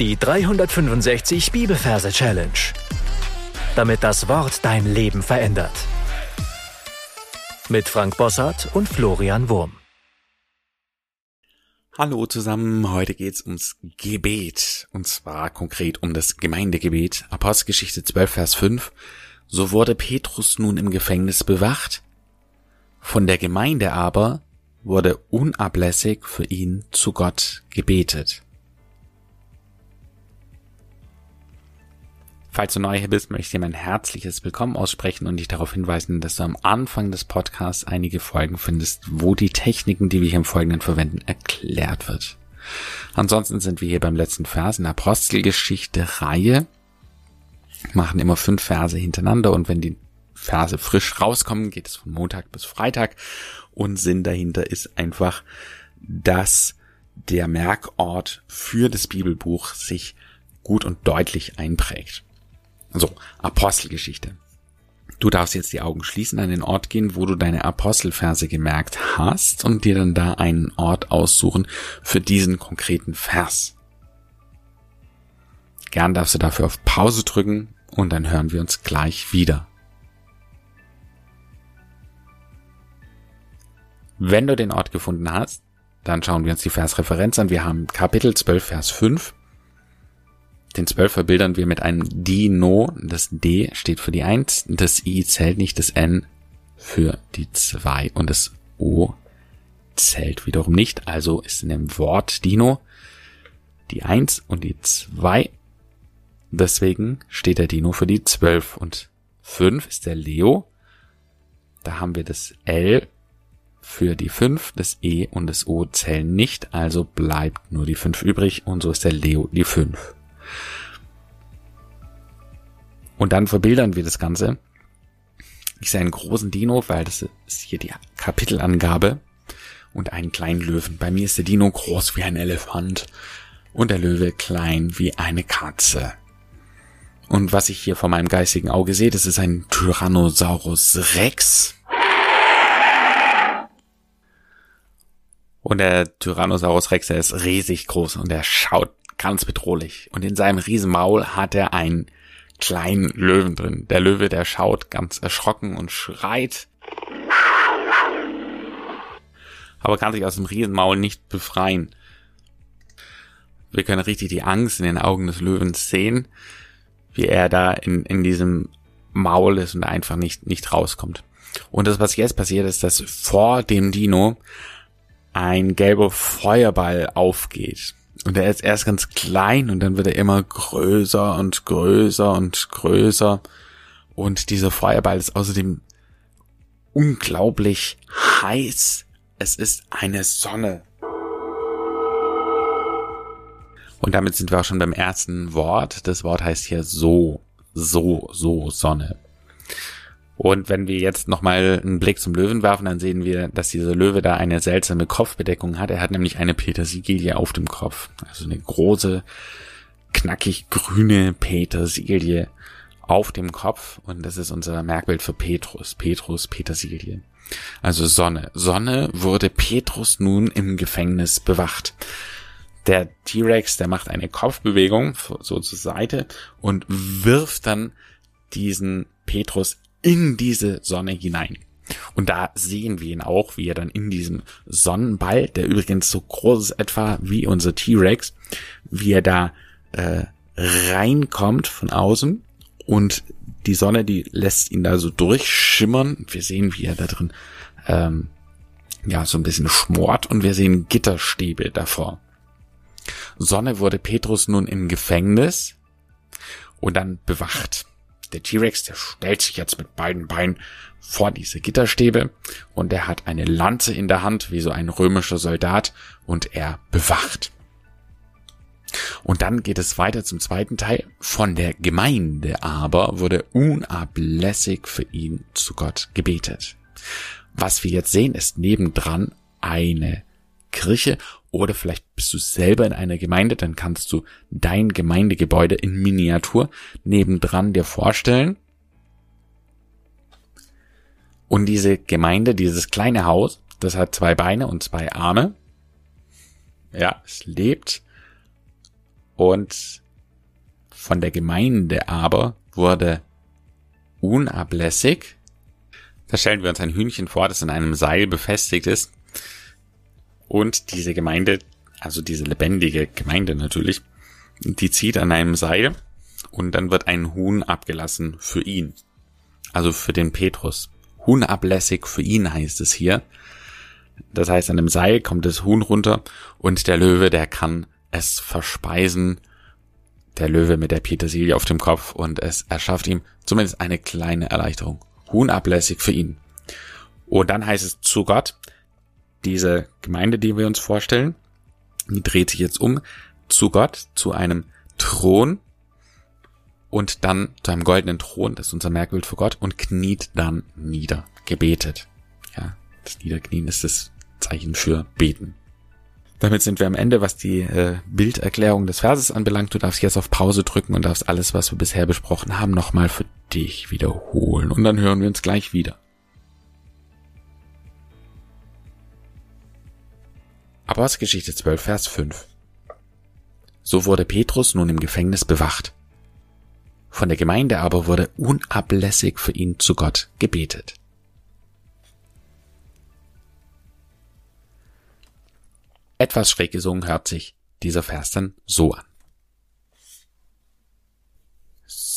Die 365 Bibelverse Challenge. Damit das Wort dein Leben verändert. Mit Frank Bossart und Florian Wurm. Hallo zusammen, heute geht's ums Gebet. Und zwar konkret um das Gemeindegebet. Apostelgeschichte 12, Vers 5. So wurde Petrus nun im Gefängnis bewacht. Von der Gemeinde aber wurde unablässig für ihn zu Gott gebetet. Falls du neu hier bist, möchte ich dir mein herzliches Willkommen aussprechen und dich darauf hinweisen, dass du am Anfang des Podcasts einige Folgen findest, wo die Techniken, die wir hier im Folgenden verwenden, erklärt wird. Ansonsten sind wir hier beim letzten Vers in der Apostelgeschichte-Reihe, machen immer fünf Verse hintereinander und wenn die Verse frisch rauskommen, geht es von Montag bis Freitag und Sinn dahinter ist einfach, dass der Merkort für das Bibelbuch sich gut und deutlich einprägt. So, Apostelgeschichte. Du darfst jetzt die Augen schließen, an den Ort gehen, wo du deine Apostelverse gemerkt hast und dir dann da einen Ort aussuchen für diesen konkreten Vers. Gern darfst du dafür auf Pause drücken und dann hören wir uns gleich wieder. Wenn du den Ort gefunden hast, dann schauen wir uns die Versreferenz an. Wir haben Kapitel 12, Vers 5 den 12 verbildern wir mit einem Dino. Das D steht für die 1, das I zählt nicht, das N für die 2 und das O zählt wiederum nicht. Also ist in dem Wort Dino die 1 und die 2. Deswegen steht der Dino für die 12 und 5 ist der Leo. Da haben wir das L für die 5, das E und das O zählen nicht, also bleibt nur die 5 übrig und so ist der Leo die 5. Und dann verbildern wir das Ganze. Ich sehe einen großen Dino, weil das ist hier die Kapitelangabe. Und einen kleinen Löwen. Bei mir ist der Dino groß wie ein Elefant. Und der Löwe klein wie eine Katze. Und was ich hier vor meinem geistigen Auge sehe, das ist ein Tyrannosaurus Rex. Und der Tyrannosaurus Rex, der ist riesig groß und der schaut ganz bedrohlich. Und in seinem Riesenmaul hat er einen kleinen Löwen drin. Der Löwe, der schaut ganz erschrocken und schreit. Aber kann sich aus dem Riesenmaul nicht befreien. Wir können richtig die Angst in den Augen des Löwens sehen, wie er da in, in diesem Maul ist und einfach nicht, nicht rauskommt. Und das, was jetzt passiert, ist, dass vor dem Dino ein gelber Feuerball aufgeht. Und er ist erst ganz klein und dann wird er immer größer und größer und größer. Und dieser Feuerball ist außerdem unglaublich heiß. Es ist eine Sonne. Und damit sind wir auch schon beim ersten Wort. Das Wort heißt hier so, so, so Sonne. Und wenn wir jetzt nochmal einen Blick zum Löwen werfen, dann sehen wir, dass dieser Löwe da eine seltsame Kopfbedeckung hat. Er hat nämlich eine Petersilie auf dem Kopf. Also eine große, knackig grüne Petersilie auf dem Kopf. Und das ist unser Merkbild für Petrus. Petrus, Petersilie. Also Sonne. Sonne wurde Petrus nun im Gefängnis bewacht. Der T-Rex, der macht eine Kopfbewegung so zur Seite und wirft dann diesen Petrus in diese Sonne hinein. Und da sehen wir ihn auch, wie er dann in diesem Sonnenball, der übrigens so groß ist etwa wie unser T-Rex, wie er da äh, reinkommt von außen und die Sonne, die lässt ihn da so durchschimmern. Wir sehen, wie er da drin ähm, ja so ein bisschen schmort und wir sehen Gitterstäbe davor. Sonne wurde Petrus nun im Gefängnis und dann bewacht der T-Rex, der stellt sich jetzt mit beiden Beinen vor diese Gitterstäbe und er hat eine Lanze in der Hand, wie so ein römischer Soldat, und er bewacht. Und dann geht es weiter zum zweiten Teil. Von der Gemeinde aber wurde unablässig für ihn zu Gott gebetet. Was wir jetzt sehen, ist nebendran eine Kirche oder vielleicht bist du selber in einer Gemeinde, dann kannst du dein Gemeindegebäude in Miniatur nebendran dir vorstellen. Und diese Gemeinde, dieses kleine Haus, das hat zwei Beine und zwei Arme. Ja, es lebt. Und von der Gemeinde aber wurde unablässig. Da stellen wir uns ein Hühnchen vor, das in einem Seil befestigt ist. Und diese Gemeinde, also diese lebendige Gemeinde natürlich, die zieht an einem Seil und dann wird ein Huhn abgelassen für ihn. Also für den Petrus. Huhnablässig für ihn heißt es hier. Das heißt, an dem Seil kommt das Huhn runter und der Löwe, der kann es verspeisen. Der Löwe mit der Petersilie auf dem Kopf und es erschafft ihm zumindest eine kleine Erleichterung. Huhnablässig für ihn. Und dann heißt es zu Gott, diese Gemeinde, die wir uns vorstellen, die dreht sich jetzt um zu Gott, zu einem Thron und dann zu einem goldenen Thron, das ist unser Merkbild für Gott, und kniet dann nieder, gebetet. Ja, das Niederknien ist das Zeichen für Beten. Damit sind wir am Ende, was die äh, Bilderklärung des Verses anbelangt. Du darfst jetzt auf Pause drücken und darfst alles, was wir bisher besprochen haben, nochmal für dich wiederholen. Und dann hören wir uns gleich wieder. Apostelgeschichte 12, Vers 5. So wurde Petrus nun im Gefängnis bewacht. Von der Gemeinde aber wurde unablässig für ihn zu Gott gebetet. Etwas schräg gesungen hört sich dieser Vers dann so an.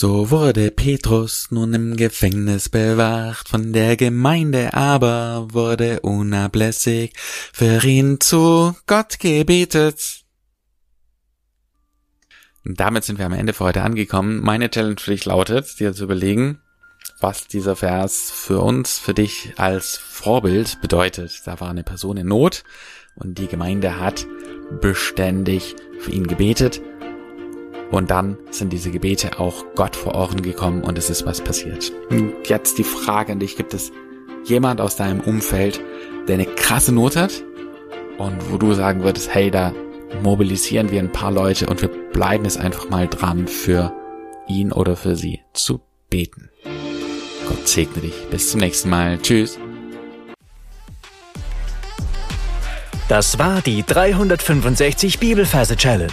So wurde Petrus nun im Gefängnis bewacht, von der Gemeinde aber wurde unablässig für ihn zu Gott gebetet. Damit sind wir am Ende für heute angekommen. Meine Challenge für dich lautet, dir zu überlegen, was dieser Vers für uns, für dich als Vorbild bedeutet. Da war eine Person in Not und die Gemeinde hat beständig für ihn gebetet und dann sind diese Gebete auch Gott vor Ohren gekommen und es ist was passiert. Und jetzt die Frage an dich, gibt es jemand aus deinem Umfeld, der eine krasse Not hat und wo du sagen würdest, hey, da mobilisieren wir ein paar Leute und wir bleiben es einfach mal dran, für ihn oder für sie zu beten. Gott segne dich. Bis zum nächsten Mal. Tschüss. Das war die 365 Bibelferse Challenge.